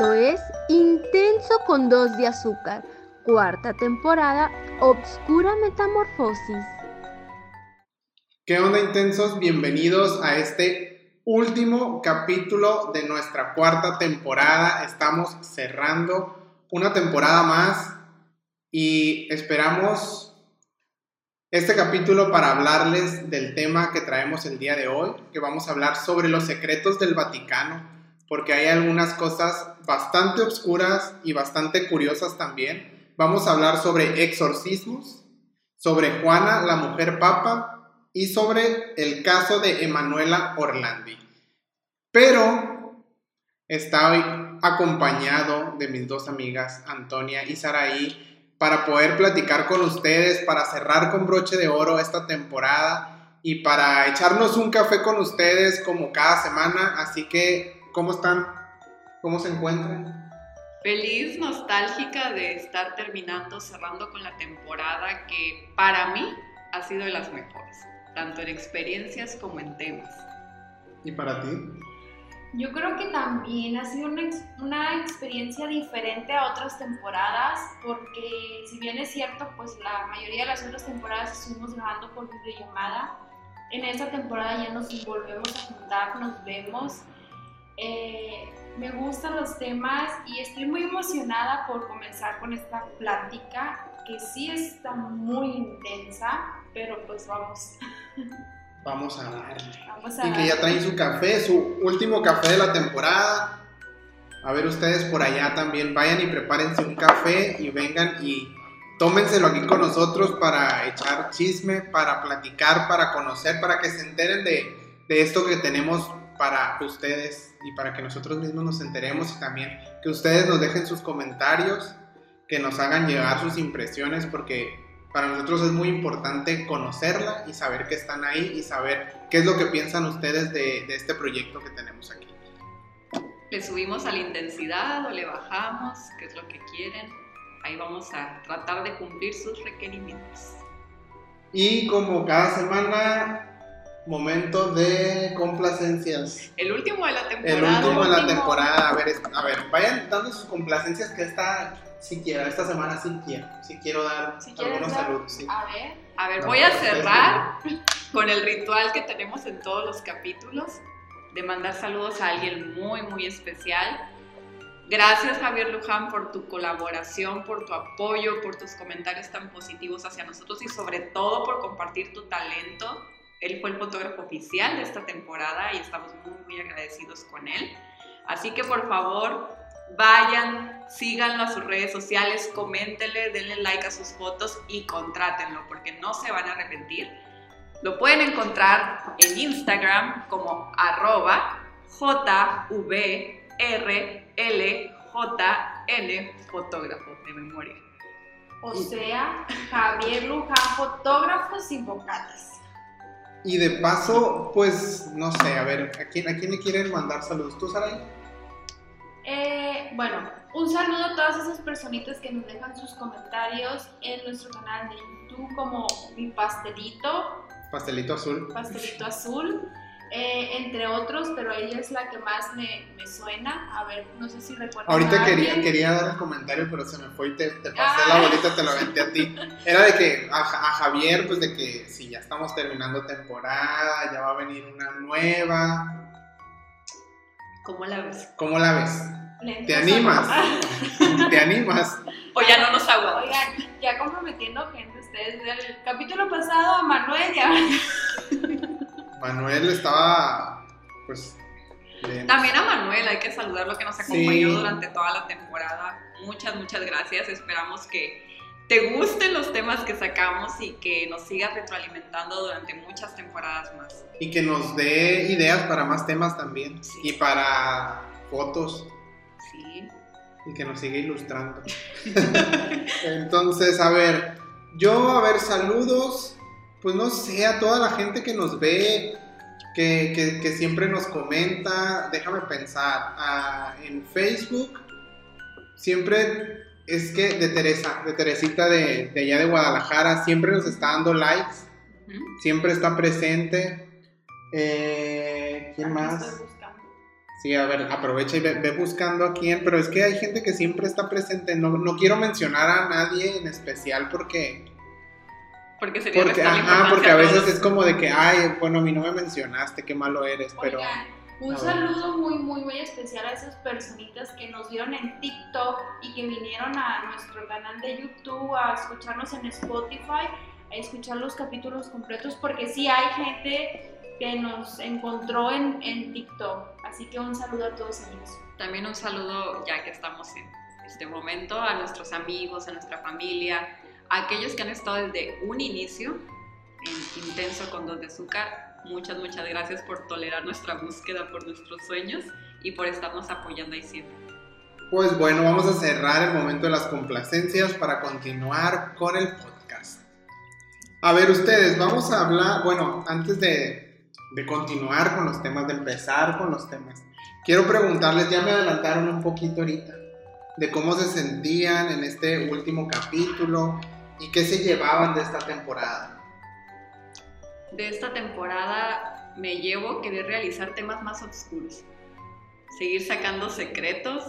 Esto es Intenso con dos de azúcar, cuarta temporada, Obscura Metamorfosis. ¿Qué onda intensos? Bienvenidos a este último capítulo de nuestra cuarta temporada. Estamos cerrando una temporada más y esperamos este capítulo para hablarles del tema que traemos el día de hoy, que vamos a hablar sobre los secretos del Vaticano porque hay algunas cosas bastante oscuras y bastante curiosas también. Vamos a hablar sobre exorcismos, sobre Juana, la mujer papa, y sobre el caso de Emanuela Orlandi. Pero estoy acompañado de mis dos amigas, Antonia y Saraí, para poder platicar con ustedes, para cerrar con broche de oro esta temporada y para echarnos un café con ustedes como cada semana. Así que ¿Cómo están? ¿Cómo se encuentran? Feliz, nostálgica de estar terminando, cerrando con la temporada que para mí ha sido de las mejores, tanto en experiencias como en temas. ¿Y para ti? Yo creo que también ha sido una, una, experiencia diferente a otras temporadas, porque si bien es cierto, pues la mayoría de las otras temporadas estuvimos grabando por videollamada, en esta temporada ya nos volvemos a juntar, nos vemos eh, me gustan los temas y estoy muy emocionada por comenzar con esta plática que sí está muy intensa, pero pues vamos. Vamos a darle. y que ya traen su café, su último café de la temporada. A ver ustedes por allá también, vayan y prepárense un café y vengan y tómenselo aquí con nosotros para echar chisme, para platicar, para conocer, para que se enteren de, de esto que tenemos para ustedes y para que nosotros mismos nos enteremos y también que ustedes nos dejen sus comentarios, que nos hagan llegar sus impresiones, porque para nosotros es muy importante conocerla y saber que están ahí y saber qué es lo que piensan ustedes de, de este proyecto que tenemos aquí. ¿Le subimos a la intensidad o le bajamos? ¿Qué es lo que quieren? Ahí vamos a tratar de cumplir sus requerimientos. Y como cada semana momento de complacencias. El último de la temporada. El último de la temporada. A ver, a ver, vayan dando sus complacencias que esta, si quiero, esta semana sí quiero, sí quiero dar algunos saludos. A ver. A ver, voy a cerrar con el ritual que tenemos en todos los capítulos de mandar saludos a alguien muy, muy especial. Gracias Javier Luján por tu colaboración, por tu apoyo, por tus comentarios tan positivos hacia nosotros y sobre todo por compartir tu talento él fue el fotógrafo oficial de esta temporada y estamos muy, muy agradecidos con él. Así que por favor, vayan, síganlo a sus redes sociales, coméntenle, denle like a sus fotos y contrátenlo porque no se van a arrepentir. Lo pueden encontrar en Instagram como arroba JVRLJN fotógrafo de memoria. O sea, Javier Luján, fotógrafo sin vocales. Y de paso, pues, no sé, a ver, ¿a quién, a quién le quieren mandar saludos? ¿Tú, Saray? Eh, bueno, un saludo a todas esas personitas que nos dejan sus comentarios en nuestro canal de YouTube como Mi Pastelito. Pastelito Azul. Pastelito Azul. Eh, entre otros, pero ella es la que más me, me suena. A ver, no sé si recuerdas. Ahorita quería, quería dar el comentario, pero se me fue y te, te pasé la ah. bolita, te la aventé a ti. Era de que a, a, Javier, pues de que si ya estamos terminando temporada, ya va a venir una nueva. ¿Cómo la ves? ¿Cómo la ves? ¿Te animas? ¿Te animas? O ya no nos aguantas. Oigan, ya comprometiendo gente, ustedes. El capítulo pasado, Manuel ya. Manuel estaba, pues... También a Manuel hay que saludarlo que nos acompañó durante toda la temporada. Muchas, muchas gracias. Esperamos que te gusten los temas que sacamos y que nos sigas retroalimentando durante muchas temporadas más. Y que nos dé ideas para más temas también. Y para fotos. Sí. Y que nos siga ilustrando. Entonces, a ver, yo, a ver, saludos pues no sé, a toda la gente que nos ve, que, siempre nos comenta, déjame pensar, en Facebook, siempre es que de Teresa, de Teresita de, allá de Guadalajara, siempre nos está dando likes, siempre está presente. Eh, ¿Quién más? Sí, a ver, aprovecha y ve, ve buscando a quién, pero es que hay gente que siempre está presente. No, no quiero mencionar a nadie en especial porque Porque sería Porque, ajá, porque a veces es como de que, ay, bueno, a mí no me mencionaste, qué malo eres, pero... Oigan, un saludo muy, muy, muy especial a esas personitas que nos vieron en TikTok y que vinieron a nuestro canal de YouTube a escucharnos en Spotify, a escuchar los capítulos completos, porque sí hay gente que nos encontró en, en TikTok. Así que un saludo a todos ellos. También un saludo, ya que estamos en este momento, a nuestros amigos, a nuestra familia, aquellos que han estado desde un inicio en Intenso con Dos de Azúcar. Muchas, muchas gracias por tolerar nuestra búsqueda por nuestros sueños y por estarnos apoyando ahí siempre. Pues bueno, vamos a cerrar el momento de las complacencias para continuar con el podcast. A ver, ustedes, vamos a hablar, bueno, antes de, de continuar con los temas, de empezar con los temas, quiero preguntarles, ya me adelantaron un poquito ahorita, de cómo se sentían en este último capítulo y qué se llevaban de esta temporada. De esta temporada me llevo querer realizar temas más oscuros, seguir sacando secretos,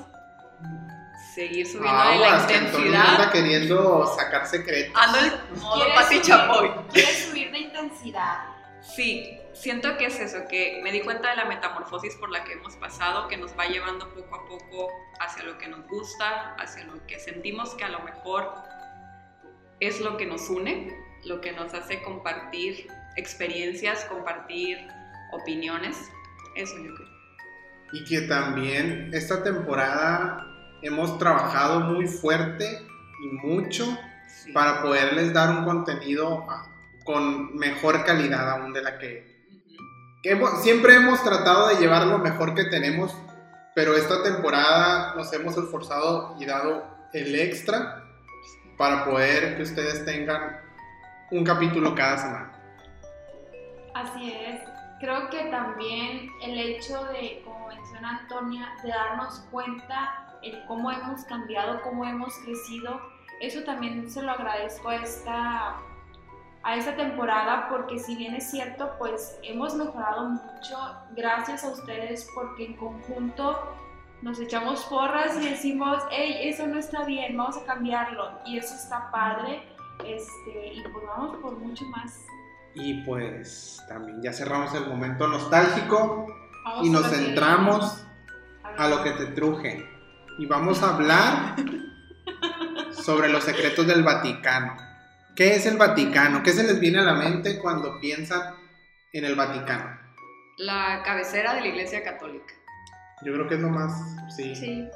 seguir subiendo de la Antonio anda intensidad. queriendo sacar secretos. Ando en modo ¿Quieres Pati Chapoy. ¿Quieres subir de intensidad? Sí, siento que es eso, que me di cuenta de la metamorfosis por la que hemos pasado, que nos va llevando poco a poco hacia lo que nos gusta, hacia lo que sentimos que a lo mejor es lo que nos une, lo que nos hace compartir experiencias, compartir opiniones. Eso yo creo. Y que también esta temporada hemos trabajado muy fuerte y mucho Sí. para poderles dar un contenido con mejor calidad aún de la que, Ujú. que hemos- siempre hemos tratado de llevar lo mejor que tenemos, pero esta temporada nos hemos esforzado y dado el extra para poder que ustedes tengan un capítulo cada semana. Así es. Creo que también el hecho de, como menciona Antonia, de darnos cuenta en cómo hemos cambiado, cómo hemos crecido, eso también se lo agradezco a esta, a esta temporada porque si bien es cierto, pues hemos mejorado mucho gracias a ustedes porque en conjunto nos echamos porras y decimos, hey, eso no está bien, vamos a cambiarlo y eso está padre. Este, y pues vamos por mucho más. Y pues también ya cerramos el momento nostálgico Vamos y a nos centramos viene. a lo que te truje. Y vamos a hablar sobre los secretos del Vaticano. ¿Qué es el Vaticano? ¿Qué se les viene a la mente cuando piensan en el Vaticano? La cabecera de la Iglesia Católica, Yo creo que es lo más, sí, Sí.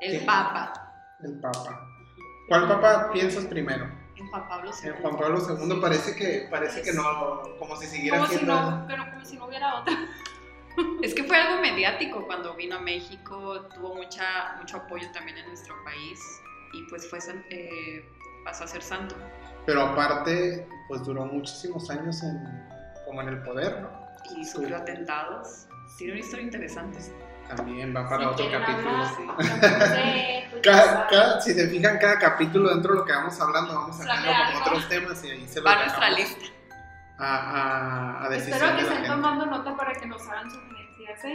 el Sí. Papa, el Papa. ¿Cuál Papa piensas primero? en Juan Pablo II. En Juan Pablo II parece que parece que no, como si siguiera Como si, siendo. no, pero como si no hubiera otra. Es que fue algo mediático cuando vino a México, tuvo mucha, mucho apoyo también en nuestro país y pues fue, eh, pasó a ser santo. Pero aparte, pues duró muchísimos años en, como en el poder, ¿no? Y sufrió atentados. Tiene una historia interesante. También va para Si otro capítulo. hablar, sí. ya Cada- cada- si se fijan, cada capítulo dentro de lo que vamos hablando, vamos sacando como otros temas y ahí se lo Va a nuestra lista. a, a, a decisión Espero que de la estén gente. tomando nota para que nos hagan sugerencias, ¿eh?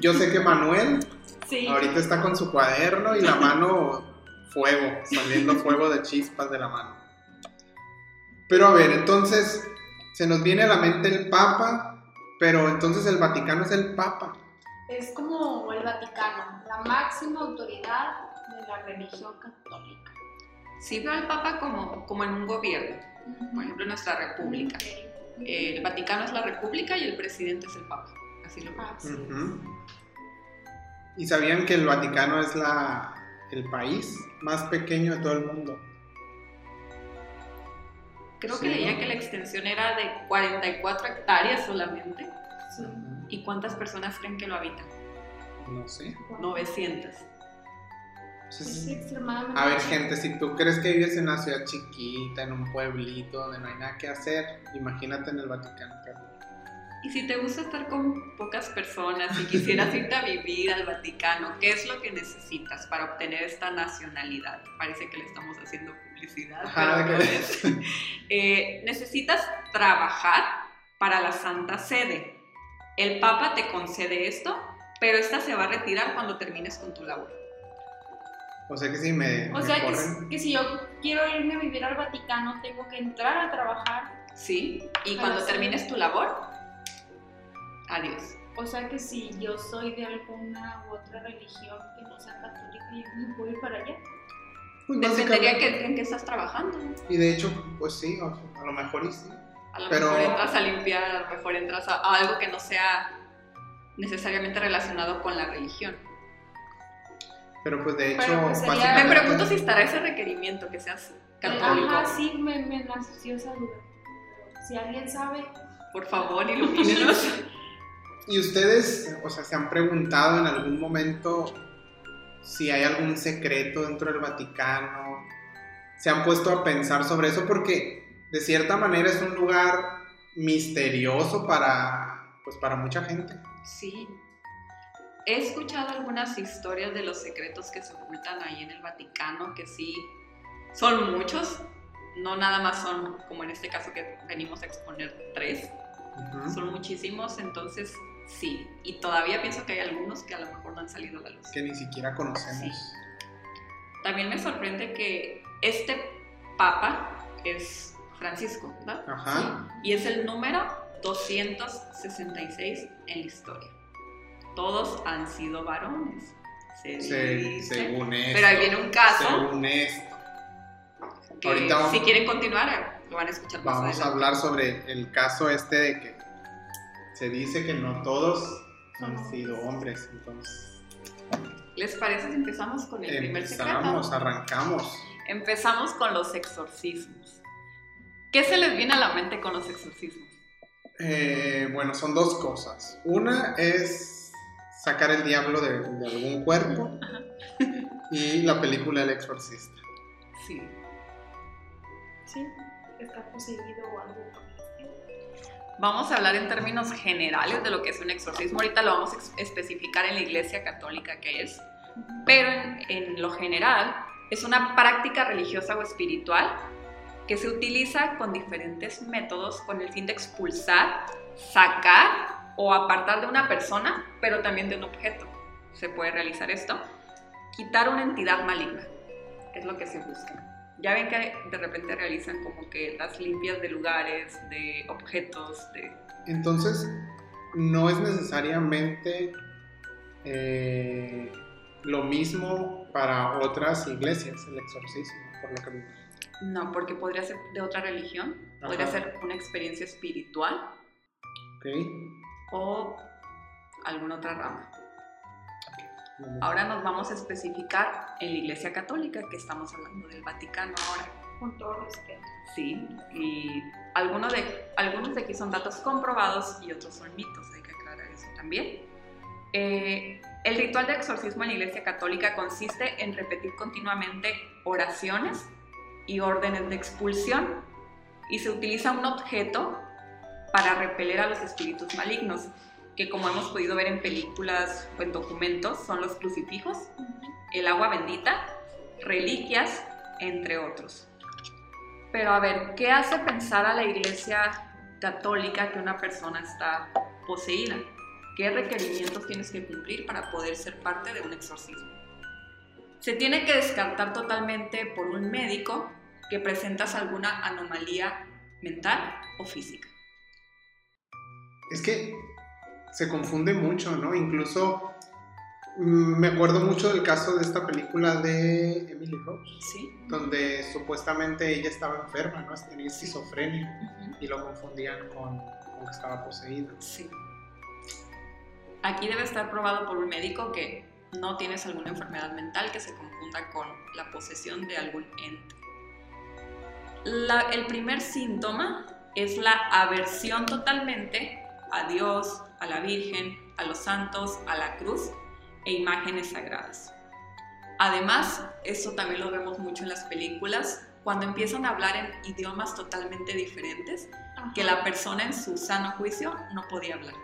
Yo sé que Manuel Sí. ahorita está con su cuaderno y la mano fuego, saliendo fuego de chispas de la mano. Pero a ver, entonces se nos viene a la mente el Papa, pero entonces el Vaticano es el Papa. Es como el Vaticano, la máxima autoridad de la religión católica. Sí veo al Papa como, como en un gobierno, por ejemplo en nuestra república. Eh, el Vaticano es la república y el presidente es el Papa. Así lo veo. Ah, sí. ¿Y sabían que el Vaticano es la, el país más pequeño de todo el mundo? Creo Sí, que leía ¿no? que la extensión era de 44 hectáreas solamente. Sí. ¿Y cuántas personas creen que lo habitan? No sé. 900. Es extremadamente. a ver, gente, si tú crees que vives en una ciudad chiquita, en un pueblito donde no hay nada que hacer, imagínate en el Vaticano. Y si te gusta estar con pocas personas y quisieras irte a vivir al Vaticano, ¿qué es lo que necesitas para obtener esta nacionalidad? Parece que le estamos haciendo Ajá, pero no es. Eh, necesitas trabajar para la Santa Sede. El Papa te concede esto pero esta se va a retirar cuando termines con tu labor. O sea que si me, O me sea, que, corren, que si yo quiero irme a vivir al Vaticano, tengo que entrar a trabajar. ¿Sí? Y cuando termines tu labor, adiós. O sea, que si yo soy de alguna u otra religión que no sea católica, yo no puedo ir para allá. Pues, Dependería que, en qué estás trabajando. Y de hecho, pues sí, o sea, a lo mejor y sí. A lo Pero- mejor entras a limpiar, a lo mejor entras a, a algo que no sea necesariamente relacionado con la religión. Pero pues de hecho, Pero, pues, sería- Me pregunto si estará ese requerimiento que seas católico. Ajá, sí, me, me nació esa duda. Si alguien sabe, Por favor, ilumínenos. ¿Y ustedes, o sea, se han preguntado en algún momento si hay algún secreto dentro del Vaticano? ¿Se han puesto a pensar sobre eso? Porque de cierta manera es un lugar misterioso para, pues, para mucha gente. Sí. He escuchado algunas historias de los secretos que se ocultan ahí en el Vaticano, que sí, son muchos. No nada más son, como en este caso que venimos a exponer, tres. Son muchísimos, entonces sí. Y todavía pienso que hay algunos que a lo mejor no han salido a la luz. Que ni siquiera conocemos. También me sorprende que este papa es Francisco, ¿verdad? Ajá. Y es el número 266 en la historia. Todos han sido varones. Se según esto. Pero ahí viene un caso Según esto. que ahorita vamos- si quieren continuar lo van a escuchar más Vamos a adelante. hablar sobre el caso este de que se dice que no todos han sido hombres. Entonces, ¿Les parece si empezamos con el primer empezamos, secreto? arrancamos. Empezamos con los exorcismos. ¿Qué se les viene a la mente con los exorcismos? Eh, bueno, son dos cosas. Una es sacar el diablo de, de algún cuerpo y la película El Exorcista. Sí. sí, está poseído o algo. Vamos a hablar en términos generales de lo que es un exorcismo. Ahorita lo vamos a especificar en la iglesia católica que es. Pero en, en lo general es una práctica religiosa o espiritual que se utiliza con diferentes métodos con el fin de expulsar, sacar o apartar de una persona, pero también de un objeto. Se puede realizar esto. Quitar una entidad maligna es lo que se busca. Ya ven que de repente realizan como que las limpias de lugares, de objetos, de... Entonces, no es necesariamente eh, lo mismo para otras iglesias, el exorcismo, por lo que me No, porque podría ser de otra religión, podría Ajá. ser una experiencia espiritual Ok. o alguna otra rama. Ahora nos vamos a especificar en la Iglesia Católica, que estamos hablando del Vaticano ahora. Con todo respeto. Sí, y algunos de, algunos de aquí son datos comprobados y otros son mitos, hay que aclarar eso también. Eh, el ritual de exorcismo en la Iglesia Católica consiste en repetir continuamente oraciones y órdenes de expulsión y se utiliza un objeto para repeler a los espíritus malignos, que como hemos podido ver en películas o en documentos son los crucifijos, el agua bendita, reliquias, entre otros. Pero a ver, ¿qué hace pensar a la iglesia católica que una persona está poseída? ¿Qué requerimientos tienes que cumplir para poder ser parte de un exorcismo? Se tiene que descartar totalmente por un médico que presentas alguna anomalía mental o física. Es que se confunde mucho, ¿no? Incluso me acuerdo mucho del caso de esta película de Emily Rose, ¿Sí? donde supuestamente ella estaba enferma, ¿no? Tenía esquizofrenia y lo confundían con, con que estaba poseída. Sí. Aquí debe estar probado por un médico que no tienes alguna enfermedad mental que se confunda con la posesión de algún ente. La- el primer síntoma es la aversión totalmente a Dios, a la Virgen, a los santos, a la cruz e imágenes sagradas. Además, esto también lo vemos mucho en las películas, cuando empiezan a hablar en idiomas totalmente diferentes que la persona en su sano juicio no podía hablar.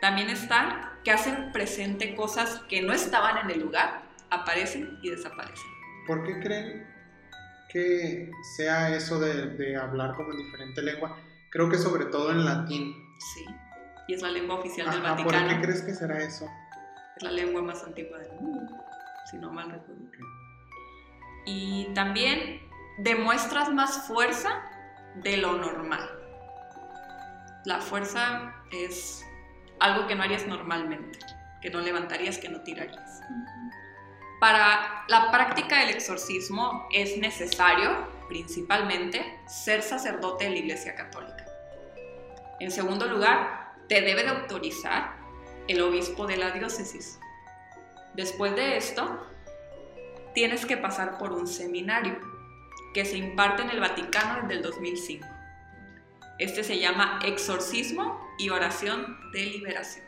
También está que hacen presente cosas que no estaban en el lugar, aparecen y desaparecen. ¿Por qué creen que sea eso de, de hablar como en diferente lengua? Creo que sobre todo en latín. Sí. y es la lengua oficial del Ajá, ¿Por Vaticano. qué crees que será eso? La lengua más antigua del mundo, si no mal recuerdo. Y también demuestras más fuerza de lo normal. La fuerza es algo que no harías normalmente, que no levantarías, que no tirarías. Para la práctica del exorcismo es necesario, principalmente, ser sacerdote de la Iglesia Católica. En segundo lugar, te debe de autorizar el obispo de la diócesis. Después de esto, tienes que pasar por un seminario que se imparte en el Vaticano desde el 2005. Este se llama Exorcismo y Oración de Liberación.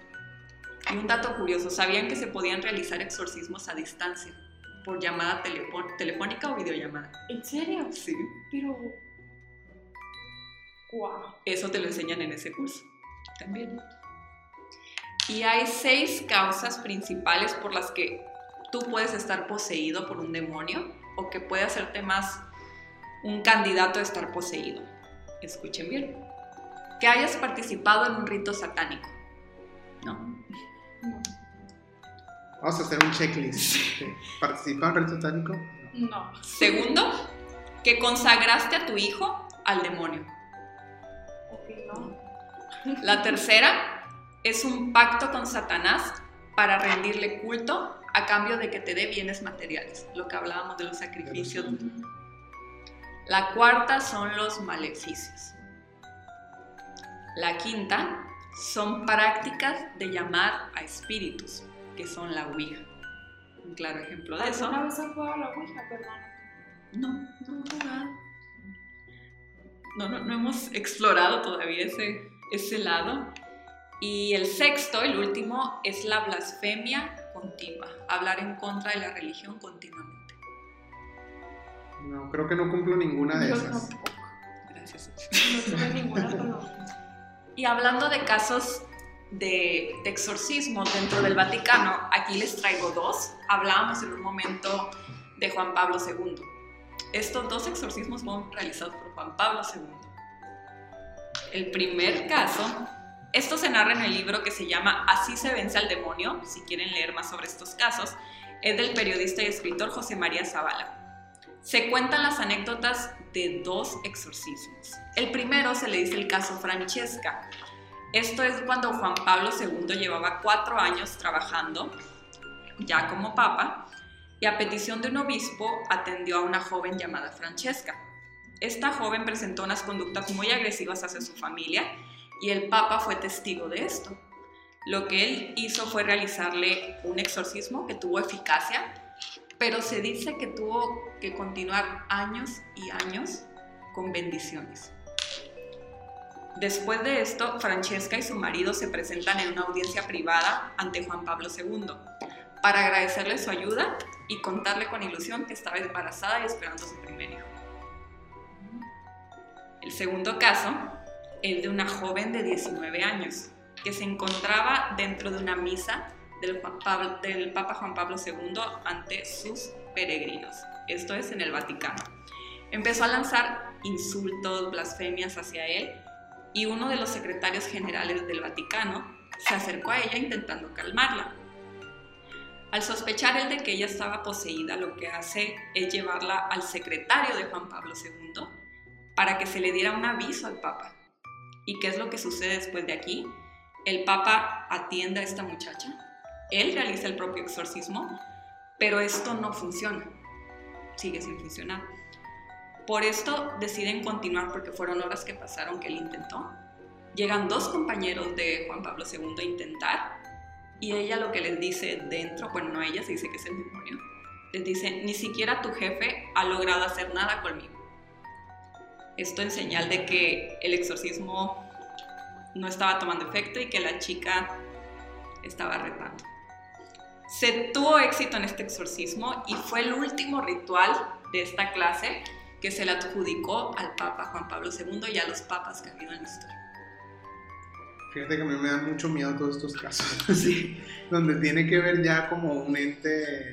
Y un dato curioso, ¿sabían que se podían realizar exorcismos a distancia por llamada telefón- telefónica o videollamada? ¿En serio? Sí. Pero. ¡Wow! Eso te lo enseñan en ese curso también. Y hay seis causas principales por las que tú puedes estar poseído por un demonio o que puede hacerte más un candidato a estar poseído. Escuchen bien. Que hayas participado en un rito satánico. No. No. Vamos a hacer un checklist. ¿Participa en reto satánico? No. No. Segundo, que consagraste a tu hijo al demonio. Ok, no. La tercera es un pacto con Satanás para rendirle culto a cambio de que te dé bienes materiales, lo que hablábamos de los sacrificios. La cuarta son los maleficios. La quinta son prácticas de llamar a espíritus, que son la Ouija. Un claro ejemplo de eso. ¿Alguna vez has jugado a la Ouija, perdón? No, no. No, no, no hemos explorado todavía ese, ese lado. Y el sexto, el último, es la blasfemia continua, hablar en contra de la religión continuamente. No, creo que no cumplo ninguna de Yo esas. tampoco. Gracias. No ninguna. Y hablando de casos de, de exorcismo dentro del Vaticano, aquí les traigo dos. Hablábamos en un momento de Juan Pablo II. Estos dos exorcismos fueron realizados por Juan Pablo II. El primer caso, esto se narra en el libro que se llama Así se vence al demonio, si quieren leer más sobre estos casos, es del periodista y escritor José María Zavala. Se cuentan las anécdotas de dos exorcismos. El primero se le dice el caso Francesca. Esto es cuando Juan Pablo II llevaba cuatro años trabajando ya como papa y a petición de un obispo atendió a una joven llamada Francesca. Esta joven presentó unas conductas muy agresivas hacia su familia y el papa fue testigo de esto. Lo que él hizo fue realizarle un exorcismo que tuvo eficacia, pero se dice que tuvo que continuar años y años con bendiciones. Después de esto, Francesca y su marido se presentan en una audiencia privada ante Juan Pablo II para agradecerle su ayuda y contarle con ilusión que estaba embarazada y esperando su primer hijo. El segundo caso es de una joven de 19 años que se encontraba dentro de una misa del, Papa Juan Pablo II ante sus peregrinos. Esto es en el Vaticano. Empezó a lanzar insultos, blasfemias hacia él y uno de los secretarios generales del Vaticano se acercó a ella intentando calmarla. Al sospechar él de que ella estaba poseída, lo que hace es llevarla al secretario de Juan Pablo II para que se le diera un aviso al Papa. ¿Y qué es lo que sucede después de aquí? El Papa atiende a esta muchacha, él realiza el propio exorcismo, pero esto no funciona, sigue sin funcionar. Por esto deciden continuar porque fueron horas que pasaron que él intentó. Llegan dos compañeros de Juan Pablo II a intentar y ella lo que les dice dentro, bueno, no ella, se dice que es el demonio, les dice, ni siquiera tu jefe ha logrado hacer nada conmigo. Esto en señal de que el exorcismo no estaba tomando efecto y que la chica estaba retando. Se tuvo éxito en este exorcismo y fue el último ritual de esta clase que se le adjudicó al Papa Juan Pablo II y a los papas que ha habido en la historia. Fíjate que a mí me dan mucho miedo todos estos casos. Donde tiene que ver ya como un ente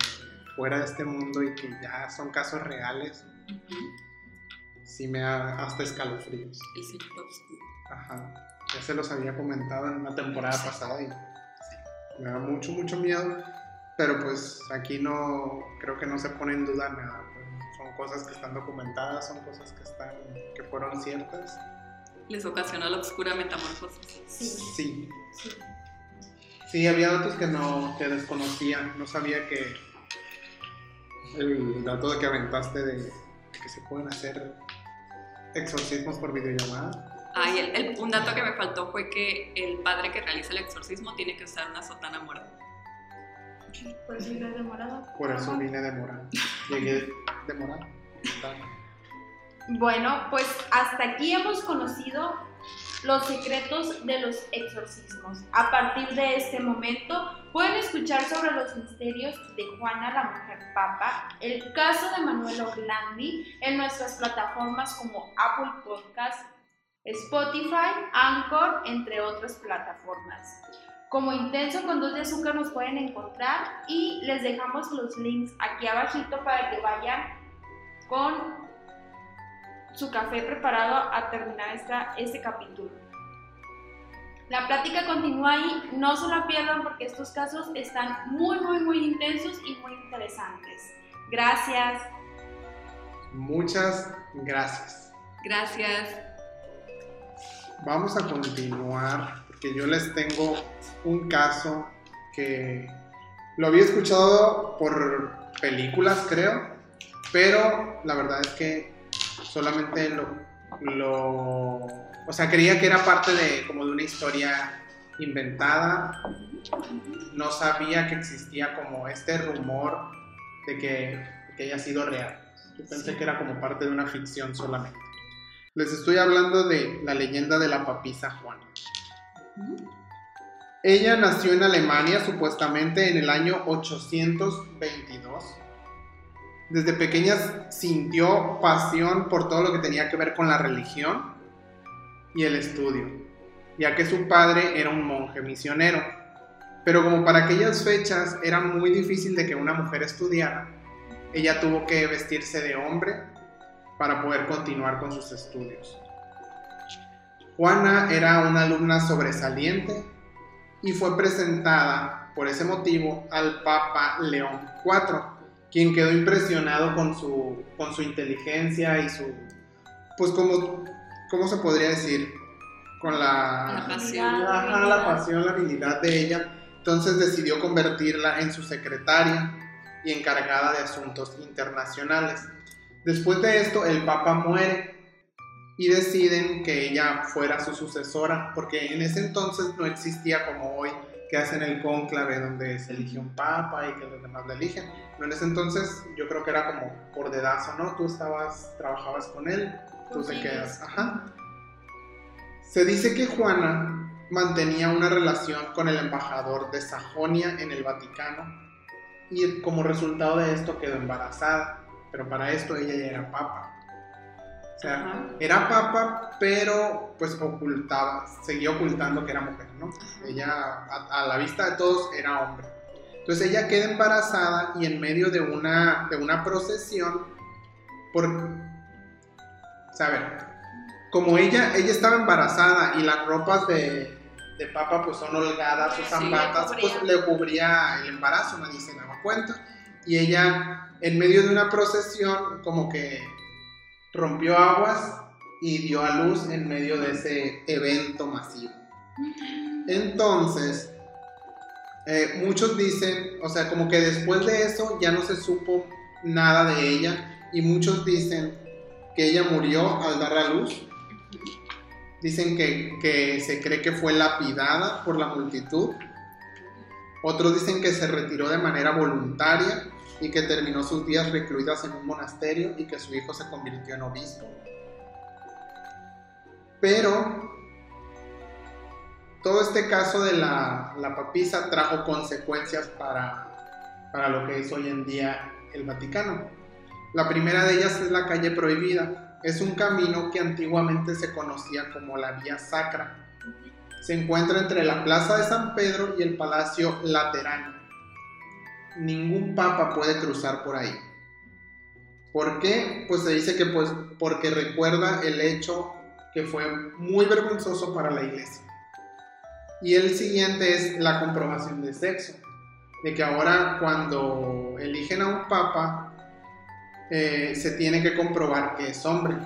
fuera de este mundo y que ya son casos reales. Sí me da hasta escalofríos. El Oscuro. Ajá. Ya se los había comentado en una temporada pasada y me da mucho, mucho miedo. Pero pues aquí no, creo que no se pone en duda nada. pues, son cosas que están documentadas, son cosas que, están, que fueron ciertas. Les ocasionó la oscura metamorfosis. Sí, Sí, sí. sí, había datos que no, que desconocía. No sabía que el dato de que aventaste de, de que se pueden hacer exorcismos por videollamada. Ah, y el- el- un dato que me faltó fue que el padre que realiza el exorcismo tiene que usar una sotana morada. Por eso irás demorada. Por eso vine demorado. Llegué demorado. Bueno, pues hasta aquí hemos conocido los secretos de los exorcismos. A partir de este momento pueden escuchar sobre los misterios de Juana la Mujer Papa, el caso de Manuel Orlandi en nuestras plataformas como Apple Podcast, Spotify, Anchor, entre otras plataformas. Como Intenso con dos de azúcar nos pueden encontrar y les dejamos los links aquí abajito para que vayan con su café preparado a terminar esta, este capítulo. La plática continúa ahí, no se la pierdan porque estos casos están muy, muy, muy intensos y muy interesantes. Gracias. Muchas gracias. Gracias. Vamos a continuar porque yo les tengo un caso que lo había escuchado por películas, creo, pero la verdad es que solamente lo, lo o sea, creía que era parte de como de una historia inventada. No sabía que existía como este rumor de que, que haya sido real. Yo pensé Sí. que era como parte de una ficción solamente. Les estoy hablando de la leyenda de la papisa Juana. Ella nació en Alemania supuestamente en el año 822. Desde pequeña sintió pasión por todo lo que tenía que ver con la religión y el estudio, ya que su padre era un monje misionero. Pero como para aquellas fechas era muy difícil de que una mujer estudiara, ella tuvo que vestirse de hombre para poder continuar con sus estudios. Juana era una alumna sobresaliente y fue presentada por ese motivo al Papa León IV, quien quedó impresionado con su, con su inteligencia y su, pues como, ¿cómo se podría decir? Con la, La pasión. Ajá, la pasión, la habilidad de ella. Entonces decidió convertirla en su secretaria y encargada de asuntos internacionales. Después de esto, el Papa muere y deciden que ella fuera su sucesora, porque en ese entonces no existía como hoy, que hacen el cónclave donde se elige un papa y que los demás la eligen. No, en ese entonces yo creo que era como por dedazo, ¿no? Tú estabas, trabajabas con él, tú te quedas. Ajá. Se dice que Juana mantenía una relación con el embajador de Sajonia en el Vaticano y como resultado de esto quedó embarazada, pero para esto ella ya era papa. O sea, Ajá. era papa, pero pues ocultaba, seguía ocultando que era mujer, ¿no? Ella a, a la vista de todos era hombre. Entonces ella queda embarazada y en medio de una, de una procesión, por, o sea, a ver, como ella, ella estaba embarazada y las ropas de, de papa pues son holgadas Sí, zambatas, le pues le cubría el embarazo, nadie se daba cuenta. Y ella en medio de una procesión como que rompió aguas y dio a luz en medio de ese evento masivo. Entonces, eh, muchos dicen, o sea, como que después de eso ya no se supo nada de ella y muchos dicen que ella murió al dar a luz. Dicen que, que se cree que fue lapidada por la multitud. Otros dicen que se retiró de manera voluntaria y que terminó sus días recluidas en un monasterio y que su hijo se convirtió en obispo. Pero todo este caso de la, la papisa trajo consecuencias para, para lo que es hoy en día el Vaticano. La primera de ellas es la calle prohibida. Es un camino que antiguamente se conocía como la Vía Sacra. Se encuentra entre la Plaza de San Pedro y el Palacio Laterano. Ningún papa puede cruzar por ahí. ¿Por qué? Pues se dice que pues porque recuerda el hecho que fue muy vergonzoso para la iglesia. Y el siguiente es la comprobación de sexo, de que ahora cuando eligen a un papa, eh, se tiene que comprobar que es hombre.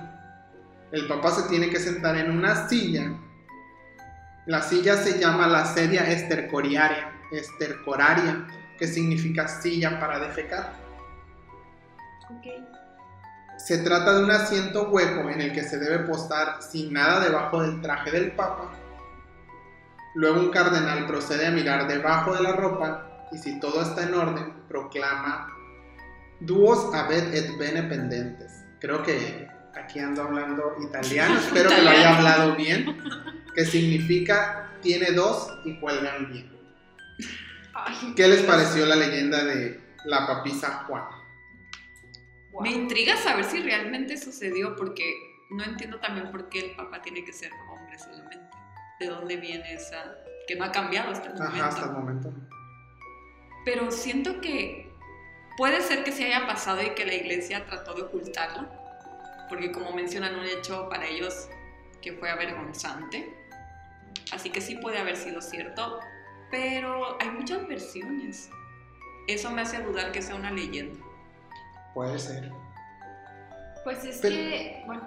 El papa se tiene que sentar en una silla. La silla se llama la sedia estercoriaria, estercoraria, que significa silla para defecar. Se trata de un asiento hueco en el que se debe postar sin nada debajo del traje del papa. Luego un cardenal procede a mirar debajo de la ropa y si todo está en orden, proclama Duos abed et bene pendentes. Creo que aquí ando hablando italiano, espero que lo haya hablado bien, que significa tiene dos y cuelgan bien. ¿Qué les pareció la leyenda de la papisa Juana? Me intriga saber si realmente sucedió, porque no entiendo también por qué el Papa tiene que ser hombre solamente. ¿De dónde viene esa? Que no ha cambiado hasta el momento. Ajá, hasta el momento. Pero siento que puede ser que se haya pasado y que la iglesia trató de ocultarlo, porque como mencionan un hecho para ellos que fue avergonzante. Así que sí puede haber sido cierto, pero hay muchas versiones. Eso me hace dudar que sea una leyenda. Puede ser. Pues es que, bueno,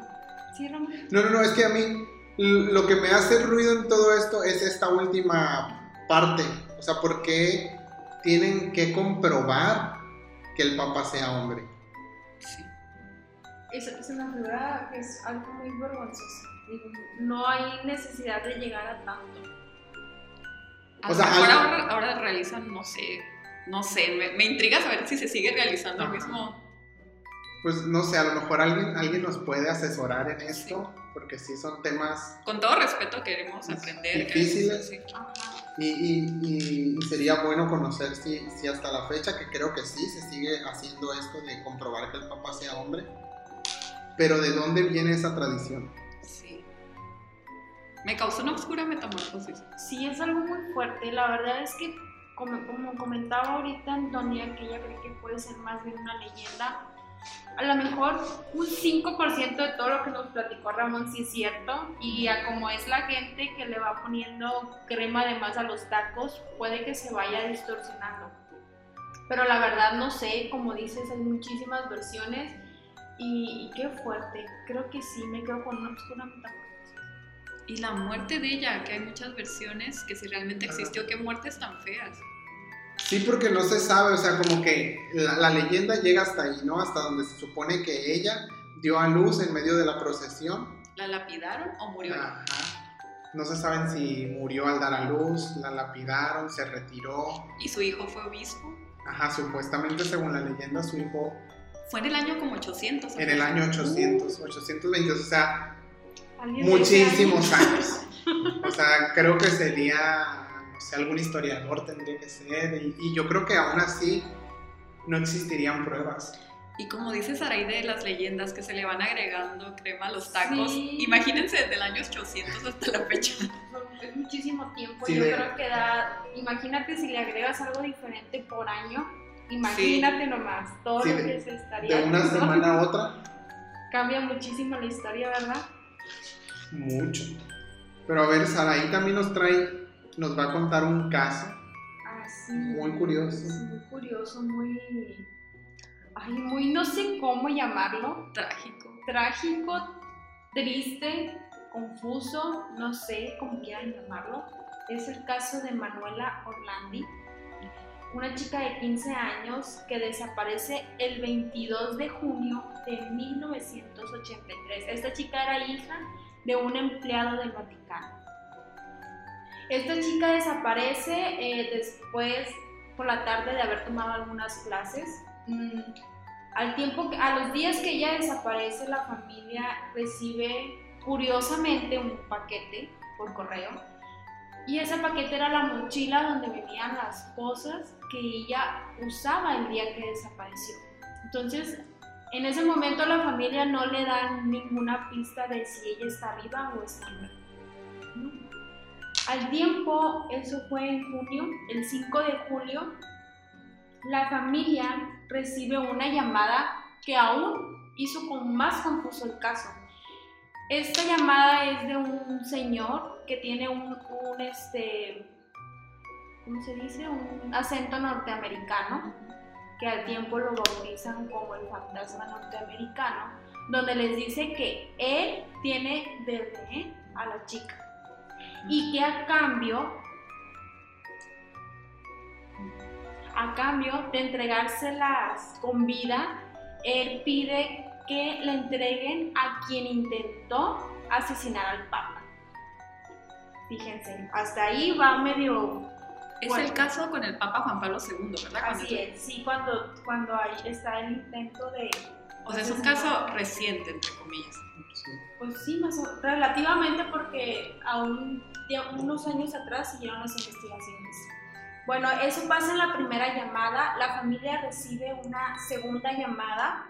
No, no, no, es que a mí lo que me hace ruido en todo esto es esta última parte. O sea, ¿por qué tienen que comprobar que el Papa sea hombre? Sí. Es, es una figura que es algo muy vergonzoso. No hay necesidad de llegar a tanto. O sea, ahora, ahora, realizan, no sé, no sé, me, me, intriga saber si se sigue realizando el mismo pues no sé, a lo mejor alguien, alguien nos puede asesorar en esto, porque sí son temas... Con todo respeto queremos aprender. Difíciles. Y, sería bueno conocer si, si hasta la fecha, que creo que sí, se sigue haciendo esto de comprobar que el papá sea hombre. Pero ¿de dónde viene esa tradición? Sí. Me causó una oscura metamorfosis. Sí, es algo muy fuerte. La verdad es que, como, como comentaba ahorita Antonia, que ella cree que puede ser más bien una leyenda, a lo mejor un 5% de todo lo que nos platicó Ramón sí es cierto y a como es la gente que le va poniendo crema además a los tacos, puede que se vaya distorsionando. Pero la verdad no sé, como dices, hay muchísimas versiones y, qué fuerte. Creo que sí, me quedo con una postura metamorfosis. Y la muerte de ella, que hay muchas versiones, que si realmente existió, qué muertes tan feas. Sí, porque no se sabe, o sea, como que la, leyenda llega hasta ahí, ¿no? Hasta donde se supone que ella dio a luz en medio de la procesión. ¿La lapidaron o murió? Ajá. No se saben si murió al dar a luz, la lapidaron, se retiró. ¿Y su hijo fue obispo? Ajá, supuestamente según la leyenda su hijo... Fue en el año como 800. En el año 800, 820, o sea, muchísimos años. O sea, creo que sería o algún historiador tendría que ser, y, yo creo que aún así no existirían pruebas. Y como dice Saray de las leyendas que se le van agregando crema a los tacos, imagínense desde el año 800 hasta la fecha. Es muchísimo tiempo. Yo creo que da. Imagínate si le agregas algo diferente por año. Imagínate nomás todo lo que se estaría. De una semana a otra. Cambia muchísimo la historia, ¿verdad? Mucho. Pero a ver, Saraí también nos trae nos va a contar un caso ah, muy curioso. muy curioso, muy... Ay, muy no sé cómo llamarlo. Trágico. Trágico, triste, confuso, no sé cómo quieran llamarlo. Es el caso de Manuela Orlandi, una chica de 15 años que desaparece el 22 de junio de 1983. Esta chica era hija de un empleado del Vaticano. Esta chica desaparece eh, después por la tarde de haber tomado algunas clases. Mm, al tiempo a los días que ella desaparece, la familia recibe curiosamente un paquete por correo. Y ese paquete era la mochila donde venían las cosas que ella usaba el día que desapareció. Entonces, en ese momento la familia no le da ninguna pista de si ella está viva o está muerta. Al tiempo, eso fue en junio, el 5 de julio, la familia recibe una llamada que aún hizo con más confuso el caso. Esta llamada es de un señor que tiene un, este, ¿cómo se dice? Un acento norteamericano, que al tiempo lo bautizan como el fantasma norteamericano, donde les dice que él tiene bebé a la chica y que a cambio a cambio de entregárselas con vida, él pide que le entreguen a quien intentó asesinar al Papa. Fíjense, hasta ahí va medio... Es Bueno. el caso con el Papa Juan Pablo II, ¿verdad? Cuando Así es, sí, cuando, cuando ahí está el intento de... O sea, es un caso reciente, entre comillas. Sí. Pues sí, más o relativamente porque aún unos años atrás siguieron las investigaciones. Bueno, eso pasa en la primera llamada, la familia recibe una segunda llamada.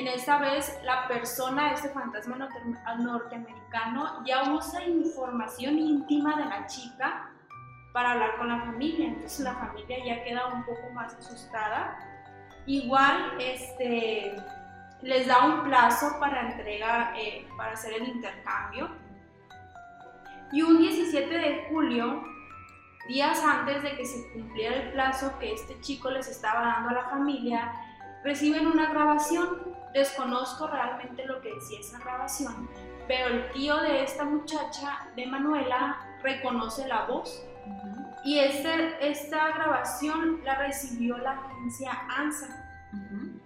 En esta vez la persona, este fantasma norte- norteamericano, ya usa información íntima de la chica para hablar con la familia. Entonces la familia ya queda un poco más asustada. Igual, este, les da un plazo para entrega, eh, para hacer el intercambio. Y un 17 de julio, días antes de que se cumpliera el plazo que este chico les estaba dando a la familia, reciben una grabación. Desconozco realmente lo que decía esa grabación, pero el tío de esta muchacha, de Manuela, reconoce la voz. Y este, esta grabación la recibió la agencia ANSA Ujú.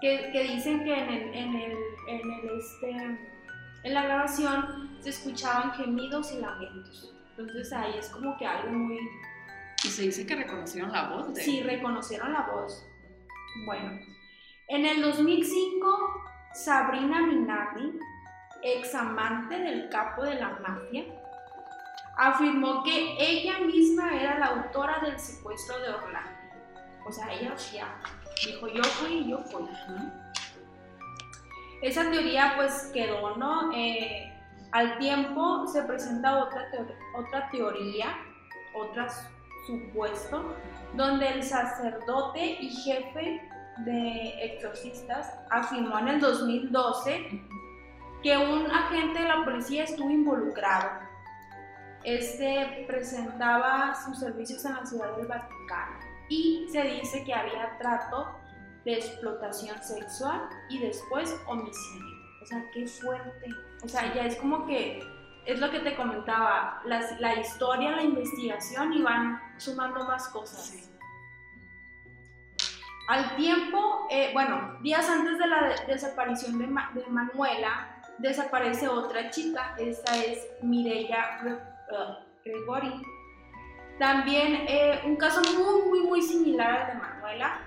que, que dicen que en el, en el, en el este, en la grabación se escuchaban gemidos y lamentos. Entonces ahí es como que algo muy... Y se dice que reconocieron la voz de Sí, reconocieron la voz. Bueno, en el 2005, Sabrina Minardi, ex amante del capo de la mafia, afirmó que ella misma era la autora del secuestro de Orlando. O sea, ella ya dijo, yo fui, yo fui. Esa teoría pues quedó, ¿no? Eh, al tiempo se presenta otra, teo- otra teoría, otro supuesto, donde el sacerdote y jefe de exorcistas afirmó en el 2012 que un agente de la policía estuvo involucrado. Este presentaba sus servicios en la ciudad del Vaticano y se dice que había trato de explotación sexual y después homicidio. O sea, qué fuerte. O sea, ya es como que es lo que te comentaba, la historia, la investigación y van sumando más cosas. Sí. Al tiempo, eh, bueno, días antes de la de- desaparición de, Ma- de Manuela, desaparece otra chica, esta es Mireya uh, Gregory. También eh, un caso muy, muy, muy similar al de Manuela.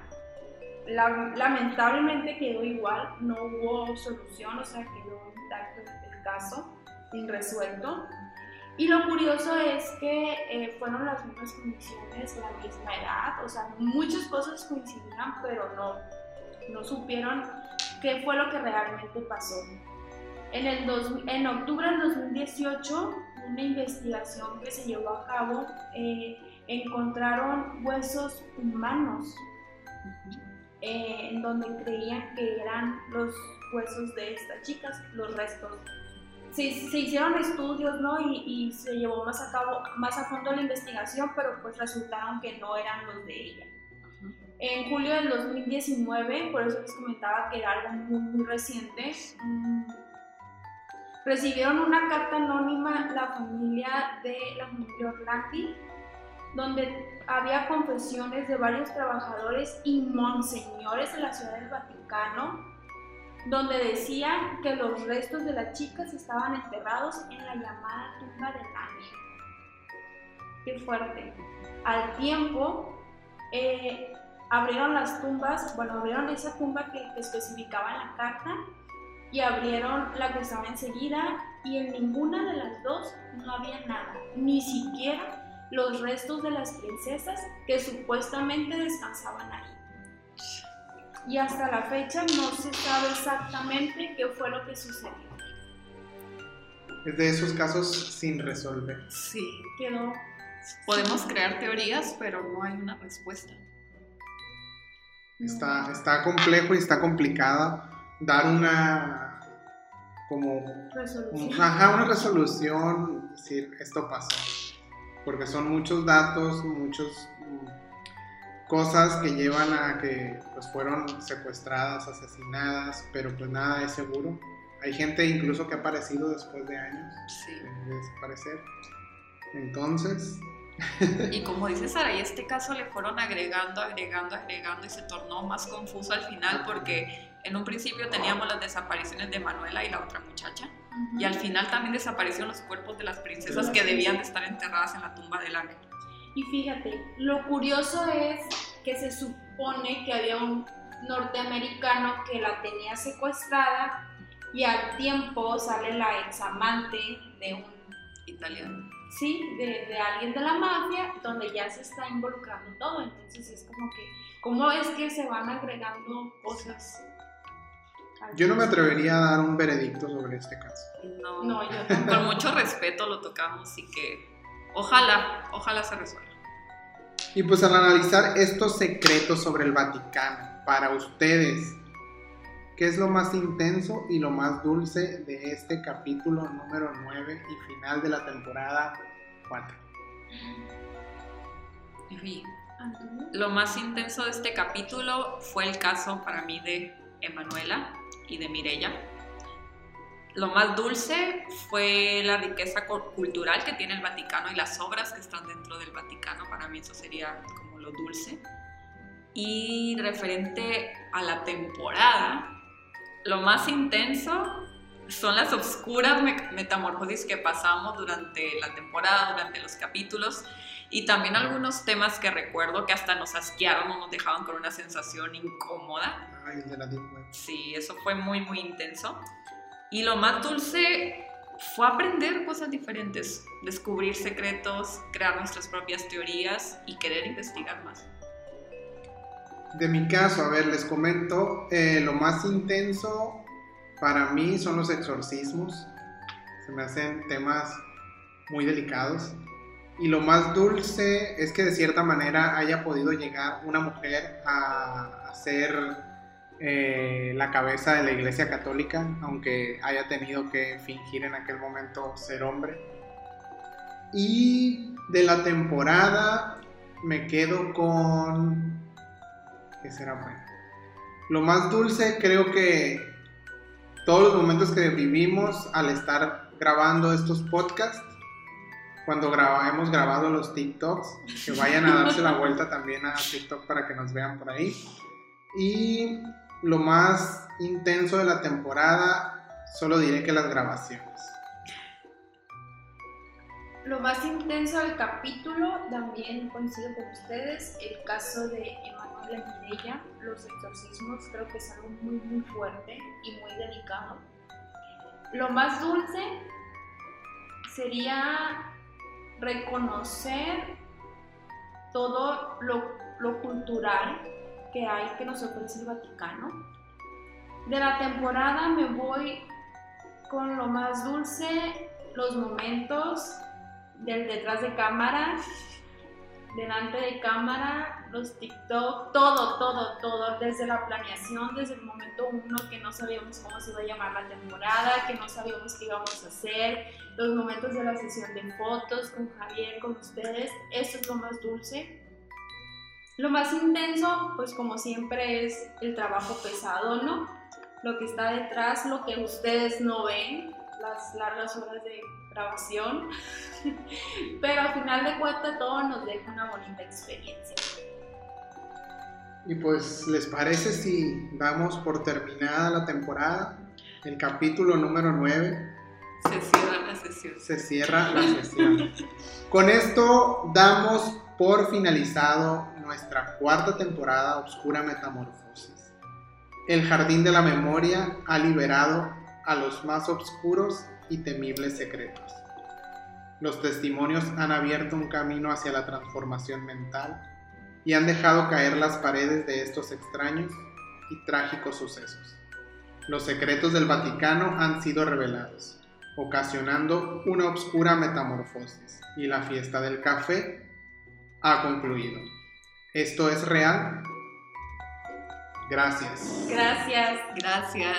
La- lamentablemente quedó igual, no hubo solución, o sea, quedó intacto el caso, irresuelto. Y lo curioso es que eh, fueron las mismas condiciones, la misma edad, o sea, muchas cosas coincidían, pero no, no supieron qué fue lo que realmente pasó. En, el dos- en octubre del 2018, una investigación que se llevó a cabo, eh, encontraron huesos humanos eh, en donde creían que eran los huesos de estas chicas, los restos. Se, se hicieron estudios, ¿no? Y, y se llevó más a cabo, más a fondo la investigación, pero pues resultaron que no eran los de ella. En julio del 2019, por eso les comentaba que era algo muy, muy reciente, mm, recibieron una carta anónima la familia de la familia Orlandi, donde había confesiones de varios trabajadores y monseñores de la ciudad del Vaticano, donde decían que los restos de las chicas estaban enterrados en la llamada tumba del ángel. Qué fuerte. Al tiempo, eh, abrieron las tumbas, bueno, abrieron esa tumba que, que especificaba en la carta y abrieron la que estaba enseguida y en ninguna de las dos no había nada, ni siquiera los restos de las princesas que supuestamente descansaban ahí. Y hasta la fecha no se sabe exactamente qué fue lo que sucedió. Es de esos casos sin resolver. Sí. Quedó Podemos crear teorías, pero no hay una respuesta. Está, está complejo y está complicado dar una como Resolución. ajá, una resolución, decir, esto pasó. Porque son muchos datos, muchos cosas que llevan a que pues fueron secuestradas, asesinadas, pero pues nada es seguro. Hay gente incluso que ha aparecido después de años Sí. de desaparecer. Entonces, Y como dice Sara, y este caso le fueron agregando, agregando, agregando y se tornó más confuso al final porque en un principio teníamos las desapariciones de Manuela y la otra muchacha Ujú. y al final también desaparecieron los cuerpos de las princesas que debían de estar enterradas en la tumba del ángel. Y fíjate, lo curioso es que se supone que había un norteamericano que la tenía secuestrada y al tiempo sale la ex amante de un, Italiano. sí, de, de alguien de la mafia, donde ya se está involucrando todo. Entonces es como que, ¿cómo es que se van agregando cosas? yo no me atrevería a dar un veredicto sobre este caso. No, No, yo con mucho respeto lo tocamos y que ojalá, ojalá se resuelva. Y pues al analizar estos secretos sobre el Vaticano, para ustedes, ¿qué es lo más intenso y lo más dulce de este capítulo número 9 y final de la temporada 4? Y Antonio. Lo más intenso de este capítulo fue el caso para mí de Emanuela y de Mirella. Lo más dulce fue la riqueza cu- cultural que tiene el Vaticano y las obras que están dentro del Vaticano. Para mí eso sería como lo dulce. Y referente a la temporada, lo más intenso son las obscuras me- metamorfosis que pasamos durante la temporada, durante los capítulos. Y también algunos temas que recuerdo que hasta nos asquearon o nos dejaban con una sensación incómoda. Ay, de la. Sí, eso fue muy, muy intenso. Y lo más dulce fue aprender cosas diferentes, descubrir secretos, crear nuestras propias teorías y querer investigar más. De mi caso, a ver, les comento, eh, lo más intenso para mí son los exorcismos. Se me hacen temas muy delicados. Y lo más dulce es que de cierta manera haya podido llegar una mujer a, ser eh, la cabeza de la Iglesia Católica, aunque haya tenido que fingir en aquel momento ser hombre. Y de la temporada me quedo con... ¿Qué será bueno? Lo más dulce creo que todos los momentos que vivimos al estar grabando estos podcasts, cuando graba- hemos grabado los TikToks, que vayan a darse la vuelta también a TikTok para que nos vean por ahí. Y lo más intenso de la temporada, solo diré que las grabaciones. Lo más intenso del capítulo, también coincido con ustedes, el caso de Emanuel y Mireya, los exorcismos, creo que es algo muy, muy fuerte y muy delicado. Lo más dulce sería reconocer todo lo, lo cultural que hay que nos ofrece el Vaticano. De la temporada me voy con lo más dulce, los momentos del detrás de cámara, delante de cámara, los TikTok, todo, todo, todo, desde la planeación, desde el momento uno que no sabíamos cómo se iba a llamar la temporada, que no sabíamos qué íbamos a hacer, los momentos de la sesión de fotos con Javier, con ustedes, eso es lo más dulce. Lo más intenso, pues como siempre, es el trabajo pesado, ¿no? Lo que está detrás, lo que ustedes no ven, las largas horas de grabación, pero al final de cuentas todo nos deja una bonita experiencia. Y pues, ¿les parece si damos por terminada la temporada? El capítulo número 9 Se cierra la sesión. se cierra la sesión. Con esto damos por finalizado nuestra cuarta temporada Obscura Metamorfosis. El Jardín de la Memoria ha liberado a los más oscuros y temibles secretos. Los testimonios han abierto un camino hacia la transformación mental y han dejado caer las paredes de estos extraños y trágicos sucesos. Los secretos del Vaticano han sido revelados ocasionando una obscura metamorfosis y la fiesta del café ha concluido. ¿Esto es real? Gracias. Gracias. Gracias.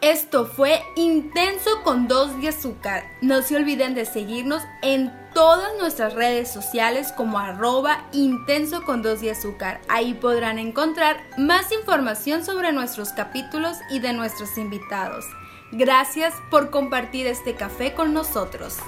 Esto fue Intenso con dos de azúcar. No se olviden de seguirnos en todas nuestras redes sociales como arroba intenso con dos de azúcar. Ahí podrán encontrar más información sobre nuestros capítulos y de nuestros invitados. Gracias por compartir este café con nosotros.